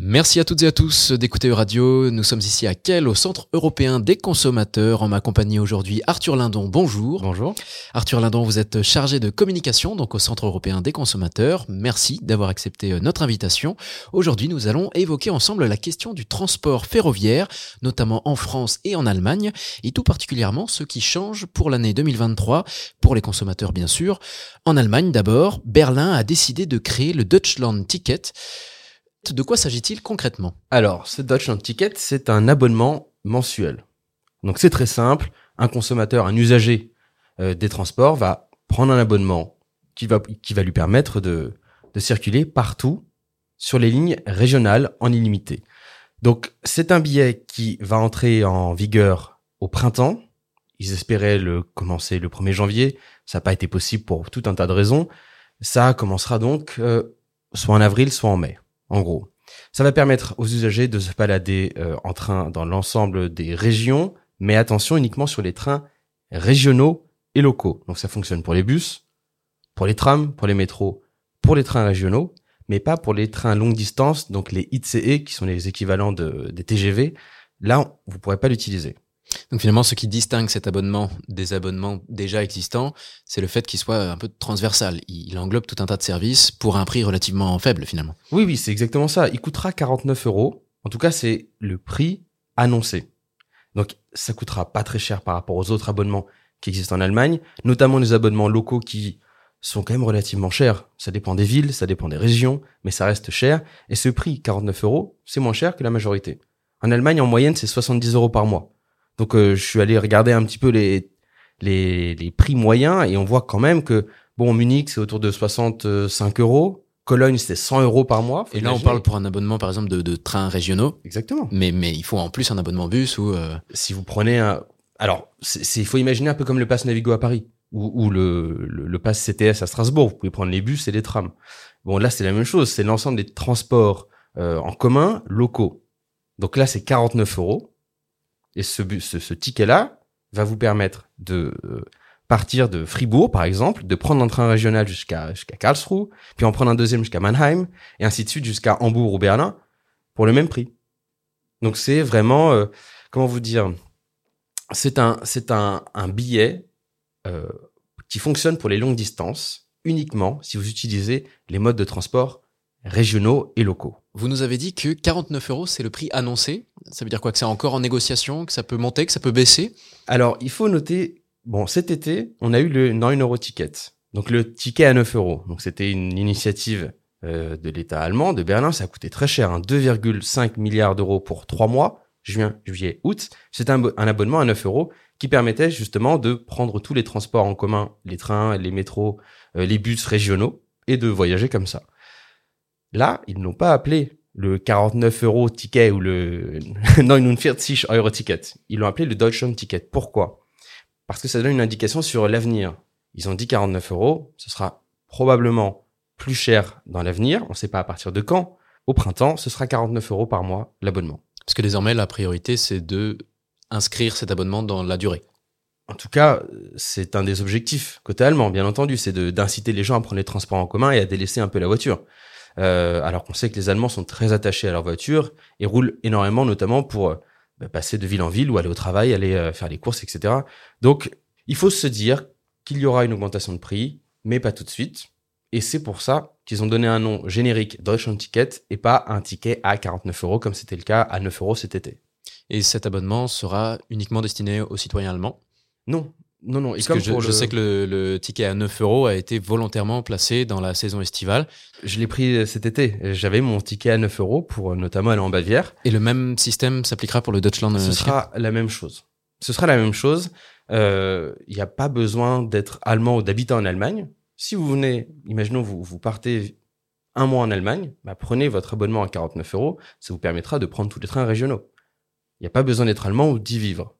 Merci à toutes et à tous d'écouter Radio. Nous sommes ici à Quel, au Centre européen des consommateurs. En ma compagnie aujourd'hui, Arthur Lindon. Bonjour. Bonjour. Arthur Lindon, vous êtes chargé de communication donc au Centre européen des consommateurs. Merci d'avoir accepté euh, notre invitation. Aujourd'hui, nous allons évoquer ensemble la question du transport ferroviaire, notamment en France et en Allemagne, et tout particulièrement ce qui change pour l'année 2023 pour les consommateurs bien sûr. En Allemagne d'abord, Berlin a décidé de créer le Deutschland Ticket. De quoi s'agit-il concrètement? Alors, ce Deutschland Ticket, c'est un abonnement mensuel. Donc c'est très simple. Un consommateur, un usager euh, des transports va prendre un abonnement qui va, qui va lui permettre de, de circuler partout sur les lignes régionales en illimité. Donc c'est un billet qui va entrer en vigueur au printemps. Ils espéraient le commencer le 1er janvier. Ça n'a pas été possible pour tout un tas de raisons. Ça commencera donc euh, soit en avril, soit en mai en gros. Ça va permettre aux usagers de se balader euh, en train dans l'ensemble des régions, mais attention uniquement sur les trains régionaux et locaux. Donc ça fonctionne pour les bus, pour les trams, pour les métros, pour les trains régionaux, mais pas pour les trains longue distance, donc les ICE qui sont les équivalents de, des TGV. Là, vous ne pourrez pas l'utiliser. Donc finalement, ce qui distingue cet abonnement des abonnements déjà existants, c'est le fait qu'il soit un peu transversal. Il englobe tout un tas de services pour un prix relativement faible finalement. Oui, oui, c'est exactement ça. Il coûtera 49 euros. En tout cas, c'est le prix annoncé. Donc ça coûtera pas très cher par rapport aux autres abonnements qui existent en Allemagne, notamment les abonnements locaux qui sont quand même relativement chers. Ça dépend des villes, ça dépend des régions, mais ça reste cher. Et ce prix, 49 euros, c'est moins cher que la majorité. En Allemagne, en moyenne, c'est 70 euros par mois. Donc euh, je suis allé regarder un petit peu les, les, les prix moyens et on voit quand même que bon Munich c'est autour de 65 euros, Cologne c'est 100 euros par mois. Et là on parle pour un abonnement par exemple de, de trains régionaux. Exactement. Mais mais il faut en plus un abonnement bus ou euh... si vous prenez un alors il faut imaginer un peu comme le pass Navigo à Paris ou, ou le, le, le pass CTS à Strasbourg. Vous pouvez prendre les bus et les trams. Bon là c'est la même chose, c'est l'ensemble des transports euh, en commun locaux. Donc là c'est 49 euros et ce, ticket-là va vous permettre de euh, partir de Fribourg, par exemple, de prendre un train régional jusqu'à Karlsruhe, puis en prendre un deuxième jusqu'à Mannheim, et ainsi de suite jusqu'à Hambourg ou Berlin, pour le même prix. Donc c'est vraiment, euh, comment vous dire, c'est un, c'est un, un billet euh, qui fonctionne pour les longues distances uniquement si vous utilisez les modes de transport régionaux et locaux. Vous nous avez dit que 49 euros, c'est le prix annoncé. Ça veut dire quoi? Que c'est encore en négociation, que ça peut monter, que ça peut baisser? Alors, il faut noter, bon, cet été, on a eu le 9 euro ticket. Donc, le ticket à 9 euros. Donc, c'était une initiative euh, de l'État allemand, de Berlin. Ça a coûté très cher, hein, 2,5 milliards d'euros pour trois mois, juin, juillet, août. C'était un, un abonnement à 9 euros qui permettait justement de prendre tous les transports en commun, les trains, les métros, euh, les bus régionaux, et de voyager comme ça. Là, ils n'ont pas appelé le 49 euros ticket ou le 49 euro ticket. Ils l'ont appelé le Deutschland ticket. Pourquoi? Parce que ça donne une indication sur l'avenir. Ils ont dit 49 euros. Ce sera probablement plus cher dans l'avenir. On ne sait pas à partir de quand. Au printemps, ce sera 49 euros par mois l'abonnement. Parce que désormais, la priorité, c'est de inscrire cet abonnement dans la durée. En tout cas, c'est un des objectifs côté allemand, bien entendu, c'est d'inciter les gens à prendre les transports en commun et à délaisser un peu la voiture. Euh, alors qu'on sait que les Allemands sont très attachés à leur voiture et roulent énormément, notamment pour euh, passer de ville en ville ou aller au travail, aller euh, faire les courses, etc. Donc, il faut se dire qu'il y aura une augmentation de prix, mais pas tout de suite. Et c'est pour ça qu'ils ont donné un nom générique Deutschland Ticket et pas un ticket à 49 euros comme c'était le cas à 9 euros cet été. Et cet abonnement sera uniquement destiné aux citoyens allemands? Non, non, non. Et comme je, le... je, sais que le, le, ticket à 9 euros a été volontairement placé dans la saison estivale. Je l'ai pris cet été. J'avais mon ticket à 9 euros pour notamment aller en Bavière. Et le même système s'appliquera pour le Deutschland Ce sera la même chose. Ce sera la même chose. Il euh, n'y a pas besoin d'être allemand ou d'habiter en Allemagne. Si vous venez, imaginons vous, vous partez un mois en Allemagne, bah prenez votre abonnement à 49 euros. Ça vous permettra de prendre tous les trains régionaux. Il n'y a pas besoin d'être allemand ou d'y vivre.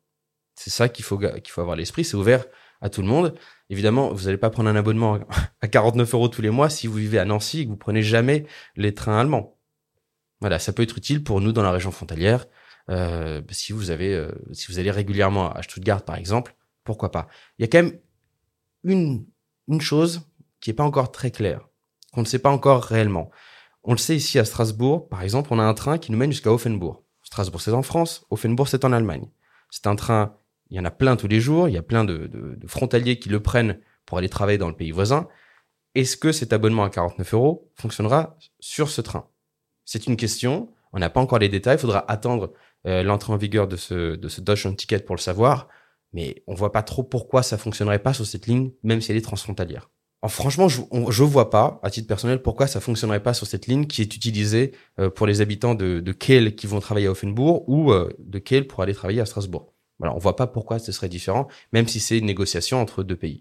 C'est ça qu'il faut, qu'il faut avoir l'esprit. C'est ouvert à tout le monde. Évidemment, vous n'allez pas prendre un abonnement à 49 euros tous les mois si vous vivez à Nancy et que vous prenez jamais les trains allemands. Voilà, ça peut être utile pour nous dans la région frontalière. Euh, si vous avez, euh, si vous allez régulièrement à Stuttgart, par exemple, pourquoi pas. Il y a quand même une, une chose qui est pas encore très clair, qu'on ne sait pas encore réellement. On le sait ici à Strasbourg, par exemple, on a un train qui nous mène jusqu'à Offenbourg. Strasbourg, c'est en France, Offenbourg, c'est en Allemagne. C'est un train, il y en a plein tous les jours, il y a plein de, de- de frontaliers qui le prennent pour aller travailler dans le pays voisin. Est-ce que cet abonnement à 49 euros fonctionnera sur ce train? C'est une question, on n'a pas encore les détails, il faudra attendre euh, l'entrée en vigueur de ce, de ce Deutschland Ticket pour le savoir, mais on voit pas trop pourquoi ça fonctionnerait pas sur cette ligne, même si elle est transfrontalière. En, franchement, je, on- je vois pas, à titre personnel, pourquoi ça fonctionnerait pas sur cette ligne qui est utilisée euh, pour les habitants de, de Kiel qui vont travailler à Offenbourg ou euh, de Kiel pour aller travailler à Strasbourg. Voilà, on voit pas pourquoi ce serait différent, même si c'est une négociation entre deux pays.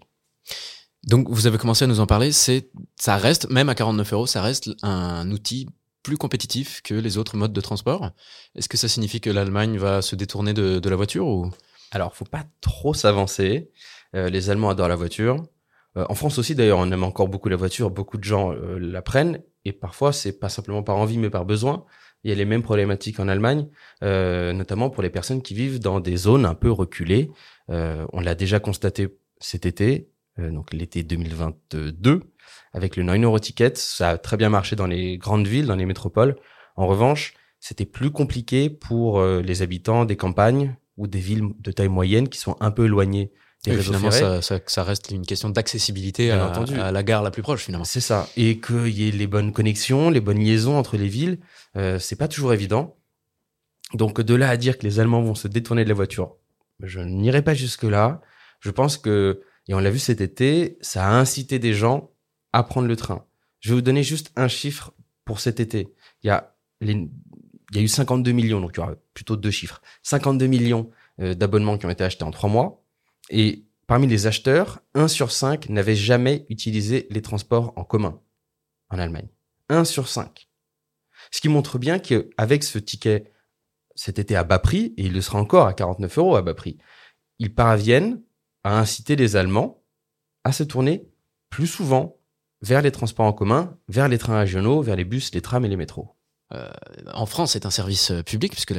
Donc, vous avez commencé à nous en parler. C'est, ça reste, même à 49 euros, ça reste un outil plus compétitif que les autres modes de transport. Est-ce que ça signifie que l'Allemagne va se détourner de, de la voiture ou? Alors, faut pas trop s'avancer. Euh, les Allemands adorent la voiture. Euh, en France aussi, d'ailleurs, on aime encore beaucoup la voiture. Beaucoup de gens euh, la prennent. Et parfois, c'est pas simplement par envie, mais par besoin. Il y a les mêmes problématiques en Allemagne, euh, notamment pour les personnes qui vivent dans des zones un peu reculées. Euh, on l'a déjà constaté cet été, euh, donc l'été 2022, avec le 9 euro ticket. Ça a très bien marché dans les grandes villes, dans les métropoles. En revanche, c'était plus compliqué pour euh, les habitants des campagnes ou des villes de taille moyenne qui sont un peu éloignées des réseaux finalement, ça, ça, ça reste une question d'accessibilité à, à la gare la plus proche, finalement. C'est ça. Et qu'il y ait les bonnes connexions, les bonnes liaisons entre les villes, euh, c'est pas toujours évident. Donc de là à dire que les Allemands vont se détourner de la voiture, je n'irai pas jusque-là. Je pense que, et on l'a vu cet été, ça a incité des gens à prendre le train. Je vais vous donner juste un chiffre pour cet été. Il y a, les- il y a eu 52 millions, donc il y aura plutôt deux chiffres. 52 millions euh, d'abonnements qui ont été achetés en trois mois. Et parmi les acheteurs, 1 sur 5 n'avait jamais utilisé les transports en commun en Allemagne. 1 sur 5. Ce qui montre bien qu'avec ce ticket cet été à bas prix, et il le sera encore à 49 euros à bas prix, ils parviennent à inciter les Allemands à se tourner plus souvent vers les transports en commun, vers les trains régionaux, vers les bus, les trams et les métros. En France, c'est un service euh, public, puisque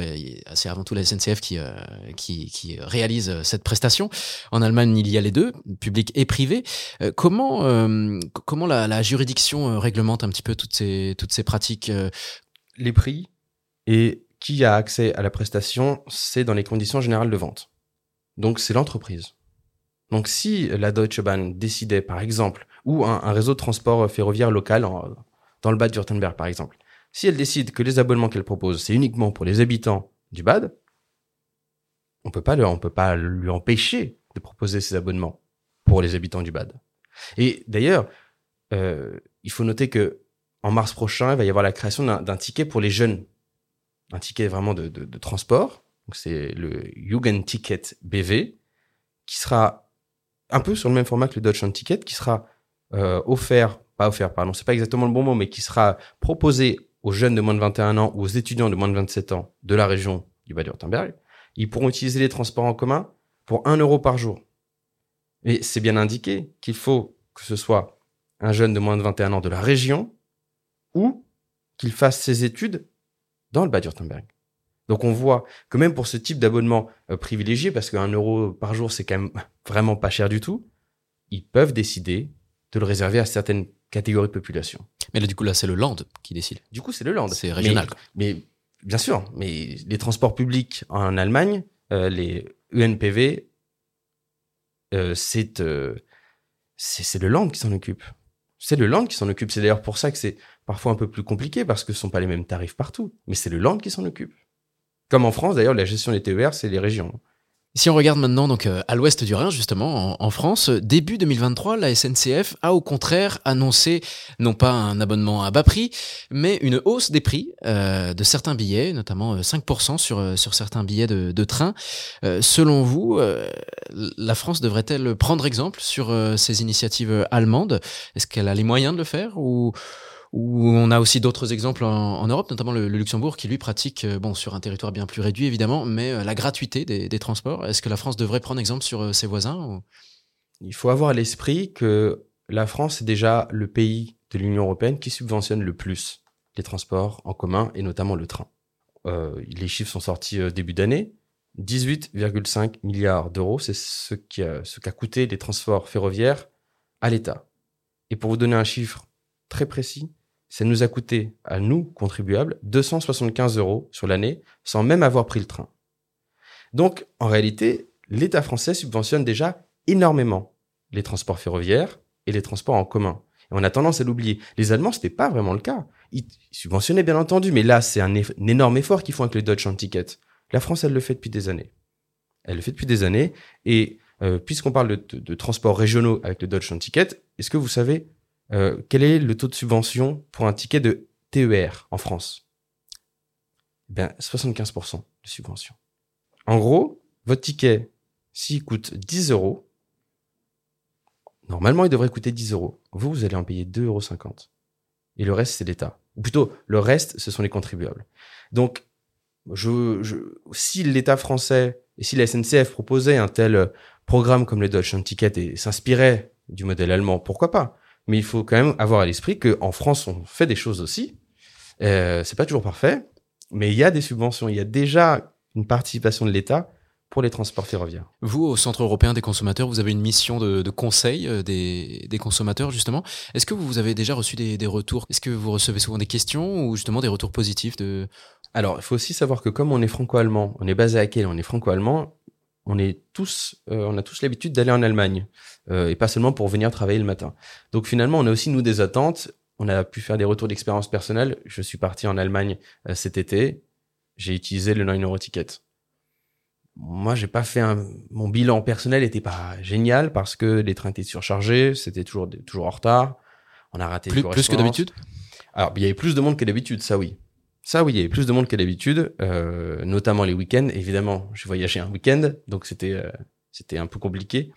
c'est avant tout la SNCF qui, euh, qui, qui réalise euh, cette prestation. En Allemagne, il y a les deux, public et privé. Euh, comment euh, la, juridiction euh, réglemente un petit peu toutes ces, pratiques euh, les prix et qui a accès à la prestation, c'est dans les conditions générales de vente. Donc c'est l'entreprise. Donc si la Deutsche Bahn décidait par exemple, ou un, réseau de transport ferroviaire local dans le Bade-Württemberg par exemple, si elle décide que les abonnements qu'elle propose, c'est uniquement pour les habitants du Bad, on peut pas on peut pas lui empêcher de proposer ces abonnements pour les habitants du Bad. Et d'ailleurs, euh, il faut noter que en mars prochain, il va y avoir la création d'un ticket pour les jeunes. Un ticket vraiment de, transport. C'est le Jugendticket BV, qui sera un peu sur le même format que le Deutschland Ticket, qui sera euh, offert, pas offert, pardon, c'est pas exactement le bon mot, mais qui sera proposé aux jeunes de moins de 21 ans ou aux étudiants de moins de 27 ans de la région du Bade-Württemberg. Ils pourront utiliser les transports en commun pour 1 euro par jour. Et c'est bien indiqué qu'il faut que ce soit un jeune de moins de 21 ans de la région ou qu'il fasse ses études dans le Bade-Württemberg. Donc on voit que même pour ce type d'abonnement euh, privilégié, parce qu'un euro par jour c'est quand même vraiment pas cher du tout, ils peuvent décider de le réserver à certaines catégories de population. Mais là, du coup, là, c'est le Land qui décide. Du coup, c'est le land. C'est régional. Mais, mais bien sûr, mais les transports publics en Allemagne, euh, les UNPV, euh, c'est euh, c'est c'est le land qui s'en occupe. C'est le land qui s'en occupe. C'est d'ailleurs pour ça que c'est parfois un peu plus compliqué parce que ce sont pas les mêmes tarifs partout. Mais c'est le land qui s'en occupe. Comme en France, d'ailleurs, la gestion des TER, c'est les régions. Si on regarde maintenant donc euh, à l'ouest du Rhin justement en, France, euh, début 2023, la SNCF a au contraire annoncé non pas un abonnement à bas prix, mais une hausse des prix euh, de certains billets, notamment euh, 5% sur euh, sur certains billets de, de train. Euh, selon vous, euh, la France devrait-elle prendre exemple sur euh, ces initiatives allemandes? Est-ce qu'elle a les moyens de le faire ou ou on a aussi d'autres exemples en, Europe, notamment le, Luxembourg, qui lui pratique, euh, bon, sur un territoire bien plus réduit évidemment, mais euh, la gratuité des, transports. Est-ce que la France devrait prendre exemple sur euh, ses voisins Il faut avoir à l'esprit que la France est déjà le pays de l'Union européenne qui subventionne le plus les transports en commun et notamment le train. Les chiffres sont sortis début d'année. 18,5 milliards d'euros, c'est ce qu'a coûté les transports ferroviaires à l'État. Et pour vous donner un chiffre très précis, ça nous a coûté, à nous, contribuables, 275 euros sur l'année, sans même avoir pris le train. Donc, en réalité, l'État français subventionne déjà énormément les transports ferroviaires et les transports en commun. Et on a tendance à l'oublier. Les Allemands, c'était pas vraiment le cas. Ils subventionnaient bien entendu, mais là, c'est un, énorme effort qu'ils font avec le Deutsche Ticket. La France, elle le fait depuis des années. Elle le fait depuis des années. Et euh, puisqu'on parle de, transports régionaux avec le Deutsche Ticket, est-ce que vous savez euh, quel est le taux de subvention pour un ticket de TER en France? Eh Bien, 75% de subvention. En gros, votre ticket, s'il coûte 10 euros, normalement, il devrait coûter 10 euros. Vous, vous allez en payer 2,50 euros. Et le reste, c'est l'État. Ou plutôt, le reste, ce sont les contribuables. Donc, je, je, si l'État français et si la SNCF proposait un tel programme comme le Deutsche Ticket et s'inspirait du modèle allemand, pourquoi pas? Mais il faut quand même avoir à l'esprit qu'en France, on fait des choses aussi. Euh, c'est pas toujours parfait, mais il y a des subventions, il y a déjà une participation de l'État pour les transports ferroviaires. Vous, au Centre européen des consommateurs, vous avez une mission de, de conseil euh, des, des, consommateurs, justement. Est-ce que vous avez déjà reçu des, des retours? Est-ce que vous recevez souvent des questions ou justement des retours positifs de... Alors, il faut aussi savoir que comme on est franco-allemand, on est basé à Kiel, on est franco-allemand, on est tous, euh, on a tous l'habitude d'aller en Allemagne euh, et pas seulement pour venir travailler le matin. Donc finalement, on a aussi nous des attentes. On a pu faire des retours d'expérience personnelle. Je suis parti en Allemagne euh, cet été. J'ai utilisé le 9 euro ticket. Moi, j'ai pas fait un, mon bilan personnel était pas génial parce que les trains étaient surchargés, c'était toujours toujours en retard. On a raté plus, plus que d'habitude? Alors, il y avait plus de monde que d'habitude, ça oui. Ça, oui, il y avait plus de monde que d'habitude, euh, notamment les week-ends. Évidemment, j'ai voyagé un week-end, donc c'était euh, c'était un peu compliqué.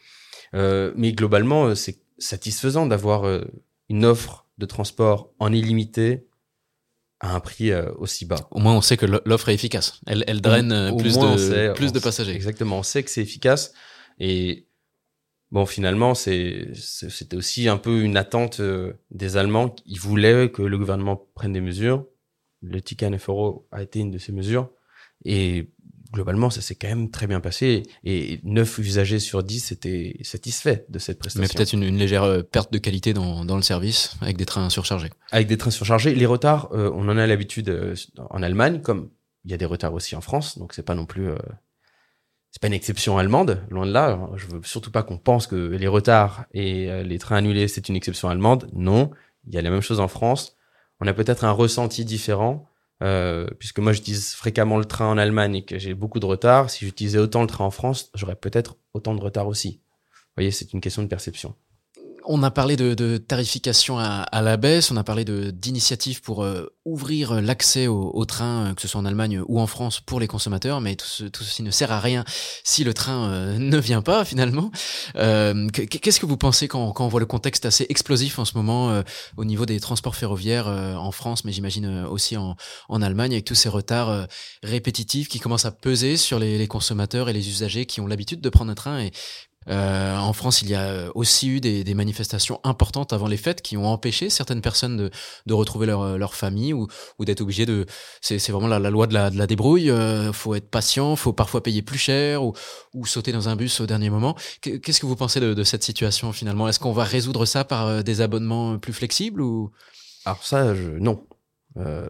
Euh, mais globalement, c'est satisfaisant d'avoir une offre de transport en illimité à un prix aussi bas. Au moins, on sait que l'offre est efficace. Elle, elle draine au, plus, au de, sait, plus de passagers. Exactement, on sait que c'est efficace. Et bon, finalement, c'était aussi un peu une attente des Allemands. Ils voulaient que le gouvernement prenne des mesures le ticket à 9 euros a été une de ces mesures. Et globalement, ça s'est quand même très bien passé. Et 9 usagers sur 10 étaient satisfaits de cette prestation. Mais peut-être une, une, légère euh, perte de qualité dans, dans, le service avec des trains surchargés. Avec des trains surchargés. Les retards, euh, on en a l'habitude euh, en Allemagne, comme il y a des retards aussi en France. Donc c'est pas non plus... Euh, c'est pas une exception allemande, loin de là. Je veux surtout pas qu'on pense que les retards et les trains annulés, c'est une exception allemande. Non, il y a la même chose en France on a peut-être un ressenti différent, euh, puisque moi j'utilise fréquemment le train en Allemagne et que j'ai beaucoup de retard. Si j'utilisais autant le train en France, j'aurais peut-être autant de retard aussi. Vous voyez, c'est une question de perception on a parlé de, tarification à, la baisse, on a parlé d'initiatives pour euh, ouvrir l'accès au, au, train, euh, que ce soit en Allemagne ou en France, pour les consommateurs, mais tout, ce, tout ceci ne sert à rien si le train euh, ne vient pas finalement. Qu'est-ce que vous pensez quand, on voit le contexte assez explosif en ce moment au niveau des transports ferroviaires en France, mais j'imagine aussi en, en, Allemagne, avec tous ces retards répétitifs qui commencent à peser sur les, les consommateurs et les usagers qui ont l'habitude de prendre un train et euh, en France, il y a aussi eu des, des, manifestations importantes avant les fêtes qui ont empêché certaines personnes de, de retrouver leur, leur famille ou, ou d'être obligées de. C'est vraiment la, la, loi de la, de la débrouille. Euh, faut être patient, faut parfois payer plus cher ou, ou sauter dans un bus au dernier moment. Qu'est-ce que vous pensez de, de cette situation finalement? Est-ce qu'on va résoudre ça par euh, des abonnements plus flexibles ou? Alors ça, je, non. Euh,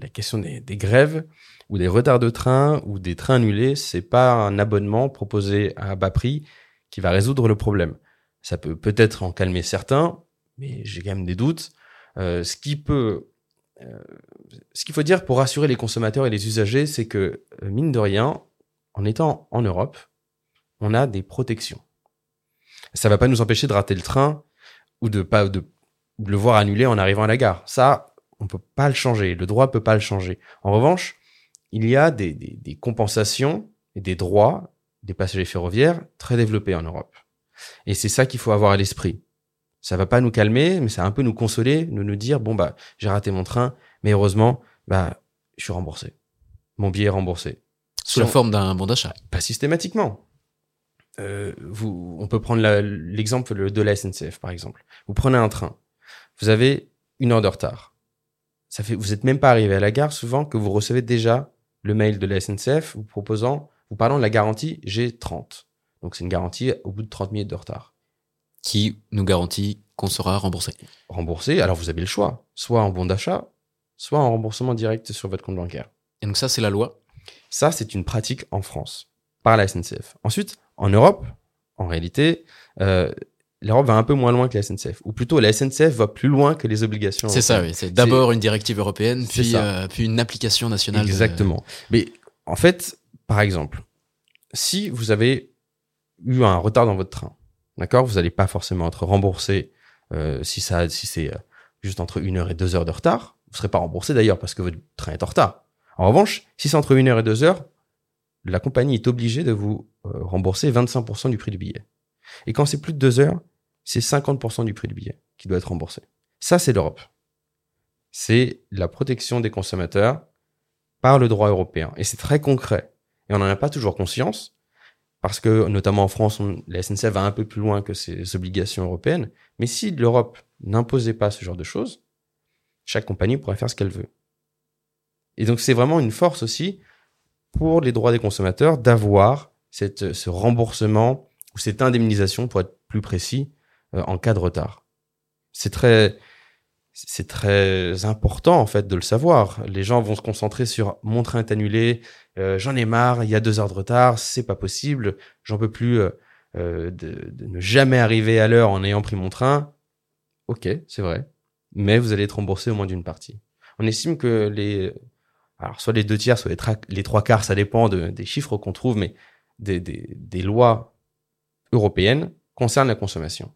la question des, des, grèves ou des retards de train ou des trains annulés, c'est pas un abonnement proposé à bas prix qui va résoudre le problème. Ça peut peut-être en calmer certains, mais j'ai quand même des doutes. Euh, ce qui peut, euh, ce qu'il faut dire pour rassurer les consommateurs et les usagers, c'est que euh, mine de rien, en étant en Europe, on a des protections. Ça va pas nous empêcher de rater le train ou de pas de, le voir annulé en arrivant à la gare. Ça, on peut pas le changer. Le droit peut pas le changer. En revanche, il y a des, des compensations et des droits des passagers ferroviaires très développés en Europe. Et c'est ça qu'il faut avoir à l'esprit. Ça va pas nous calmer, mais ça va un peu nous consoler, nous nous dire bon bah j'ai raté mon train, mais heureusement bah je suis remboursé. Mon billet est remboursé. Sous la forme d'un bon d'achat. Pas systématiquement. Euh, vous, on peut prendre l'exemple de la SNCF par exemple. Vous prenez un train, vous avez une heure de retard. Ça fait, vous êtes même pas arrivé à la gare souvent que vous recevez déjà le mail de la SNCF vous proposant vous parlons de la garantie G30. Donc c'est une garantie au bout de 30 minutes de retard. Qui nous garantit qu'on sera remboursé. Remboursé, alors vous avez le choix, soit en bon d'achat, soit en remboursement direct sur votre compte bancaire. Et donc ça, c'est la loi? Ça, c'est une pratique en France, par la SNCF. Ensuite, en Europe, en réalité, euh, l'Europe va un peu moins loin que la SNCF. Ou plutôt, la SNCF va plus loin que les obligations. C'est ça, oui. C'est d'abord une directive européenne, puis, euh, puis une application nationale. de- Exactement. Mais en fait, par exemple, si vous avez eu un retard dans votre train, d'accord, vous n'allez pas forcément être remboursé euh, si ça, si c'est euh, juste entre une heure et deux heures de retard. Vous serez pas remboursé d'ailleurs parce que votre train est en retard. En revanche, si c'est entre une heure et deux heures, la compagnie est obligée de vous euh, rembourser 25% du prix du billet. Et quand c'est plus de deux heures, c'est 50% du prix du billet qui doit être remboursé. Ça, c'est l'Europe. C'est la protection des consommateurs par le droit européen. Et c'est très concret. Et on n'en a pas toujours conscience, parce que, notamment en France, la SNCF va un peu plus loin que ses obligations européennes. Mais si l'Europe n'imposait pas ce genre de choses, chaque compagnie pourrait faire ce qu'elle veut. Et donc, c'est vraiment une force aussi pour les droits des consommateurs d'avoir ce remboursement ou cette indemnisation, pour être plus précis, euh, en cas de retard. C'est très, c'est très important en fait de le savoir. Les gens vont se concentrer sur mon train est annulé, euh, j'en ai marre, il y a deux heures de retard, c'est pas possible, j'en peux plus euh, euh, de, ne jamais arriver à l'heure en ayant pris mon train. Ok, c'est vrai, mais vous allez être remboursé au moins d'une partie. On estime que les, alors soit les deux tiers, soit les, les trois quarts, ça dépend de- des chiffres qu'on trouve, mais des, des lois européennes concernent la consommation.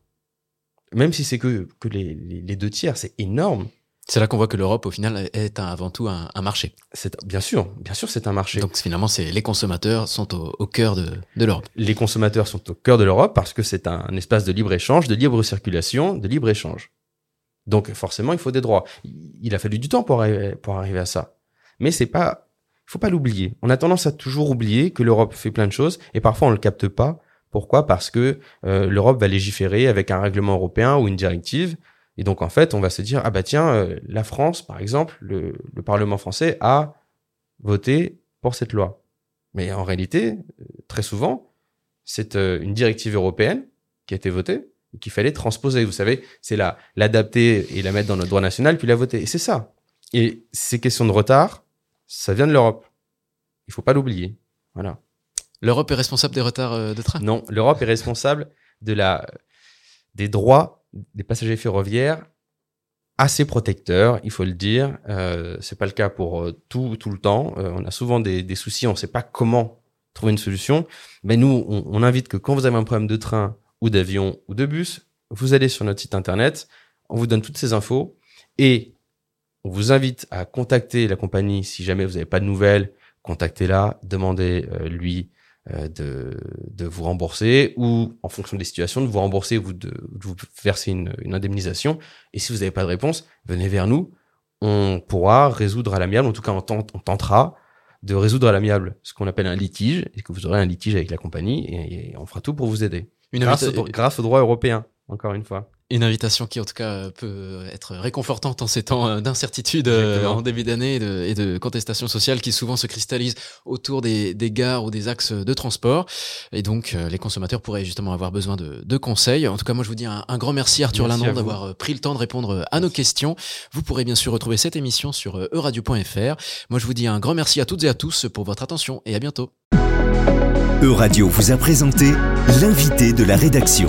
Même si c'est que, que les, les, les deux tiers, c'est énorme. C'est là qu'on voit que l'Europe, au final, est un- avant tout un, un marché. C'est bien sûr, bien sûr, c'est un marché. Donc finalement, c'est les consommateurs sont au, au cœur de, de l'Europe. les consommateurs sont au cœur de l'Europe parce que c'est un espace de libre échange, de libre circulation, de libre échange. Donc forcément, il faut des droits. Il a fallu du temps pour arriver, pour arriver à ça. Mais c'est pas, faut pas l'oublier. On a tendance à toujours oublier que l'Europe fait plein de choses et parfois on le capte pas. Pourquoi? Parce que euh, l'Europe va légiférer avec un règlement européen ou une directive. Et donc en fait, on va se dire ah bah tiens, euh, la France, par exemple, le, le Parlement français a voté pour cette loi. Mais en réalité, euh, très souvent, c'est euh, une directive européenne qui a été votée et qu'il fallait transposer. Vous savez, c'est la l'adapter et la mettre dans notre droit national puis la voter. Et c'est ça. Et ces questions de retard, ça vient de l'Europe. Il faut pas l'oublier. Voilà. L'Europe est responsable des retards euh, de train? Non, l'Europe est responsable de la des droits des passagers ferroviaires assez protecteurs, il faut le dire. Euh, c'est pas le cas pour euh, tout tout le temps. Euh, on a souvent des, soucis, on sait pas comment trouver une solution. Mais nous, on, invite que quand vous avez un problème de train ou d'avion ou de bus, vous allez sur notre site internet, on vous donne toutes ces infos et on vous invite à contacter la compagnie si jamais vous n'avez pas de nouvelles. Contactez-la, demandez lui euh, de, de vous rembourser ou en fonction des situations de vous rembourser ou de, de vous verser une, une indemnisation. Et si vous n'avez pas de réponse, venez vers nous. On pourra résoudre à l'amiable, en tout cas on, tente- on tentera de résoudre à l'amiable ce qu'on appelle un litige et que vous aurez un litige avec la compagnie et, et on fera tout pour vous aider. Une, Grâce, au, grâce au droit européen, encore une fois. Une invitation qui, en tout cas, peut être réconfortante en ces temps euh, d'incertitude euh, en début d'année et de, et de contestation sociale qui souvent se cristallisent autour des, des gares ou des axes de transport. Et donc, euh, les consommateurs pourraient justement avoir besoin de, de conseils. En tout cas, moi, je vous dis un, un grand merci, Arthur vous. d'avoir pris le temps de répondre à nos questions. Vous pourrez bien sûr retrouver cette émission sur euradio.fr. Moi, je vous dis un grand merci à toutes et à tous pour votre attention et à bientôt. Euradio vous a présenté l'invité de la rédaction.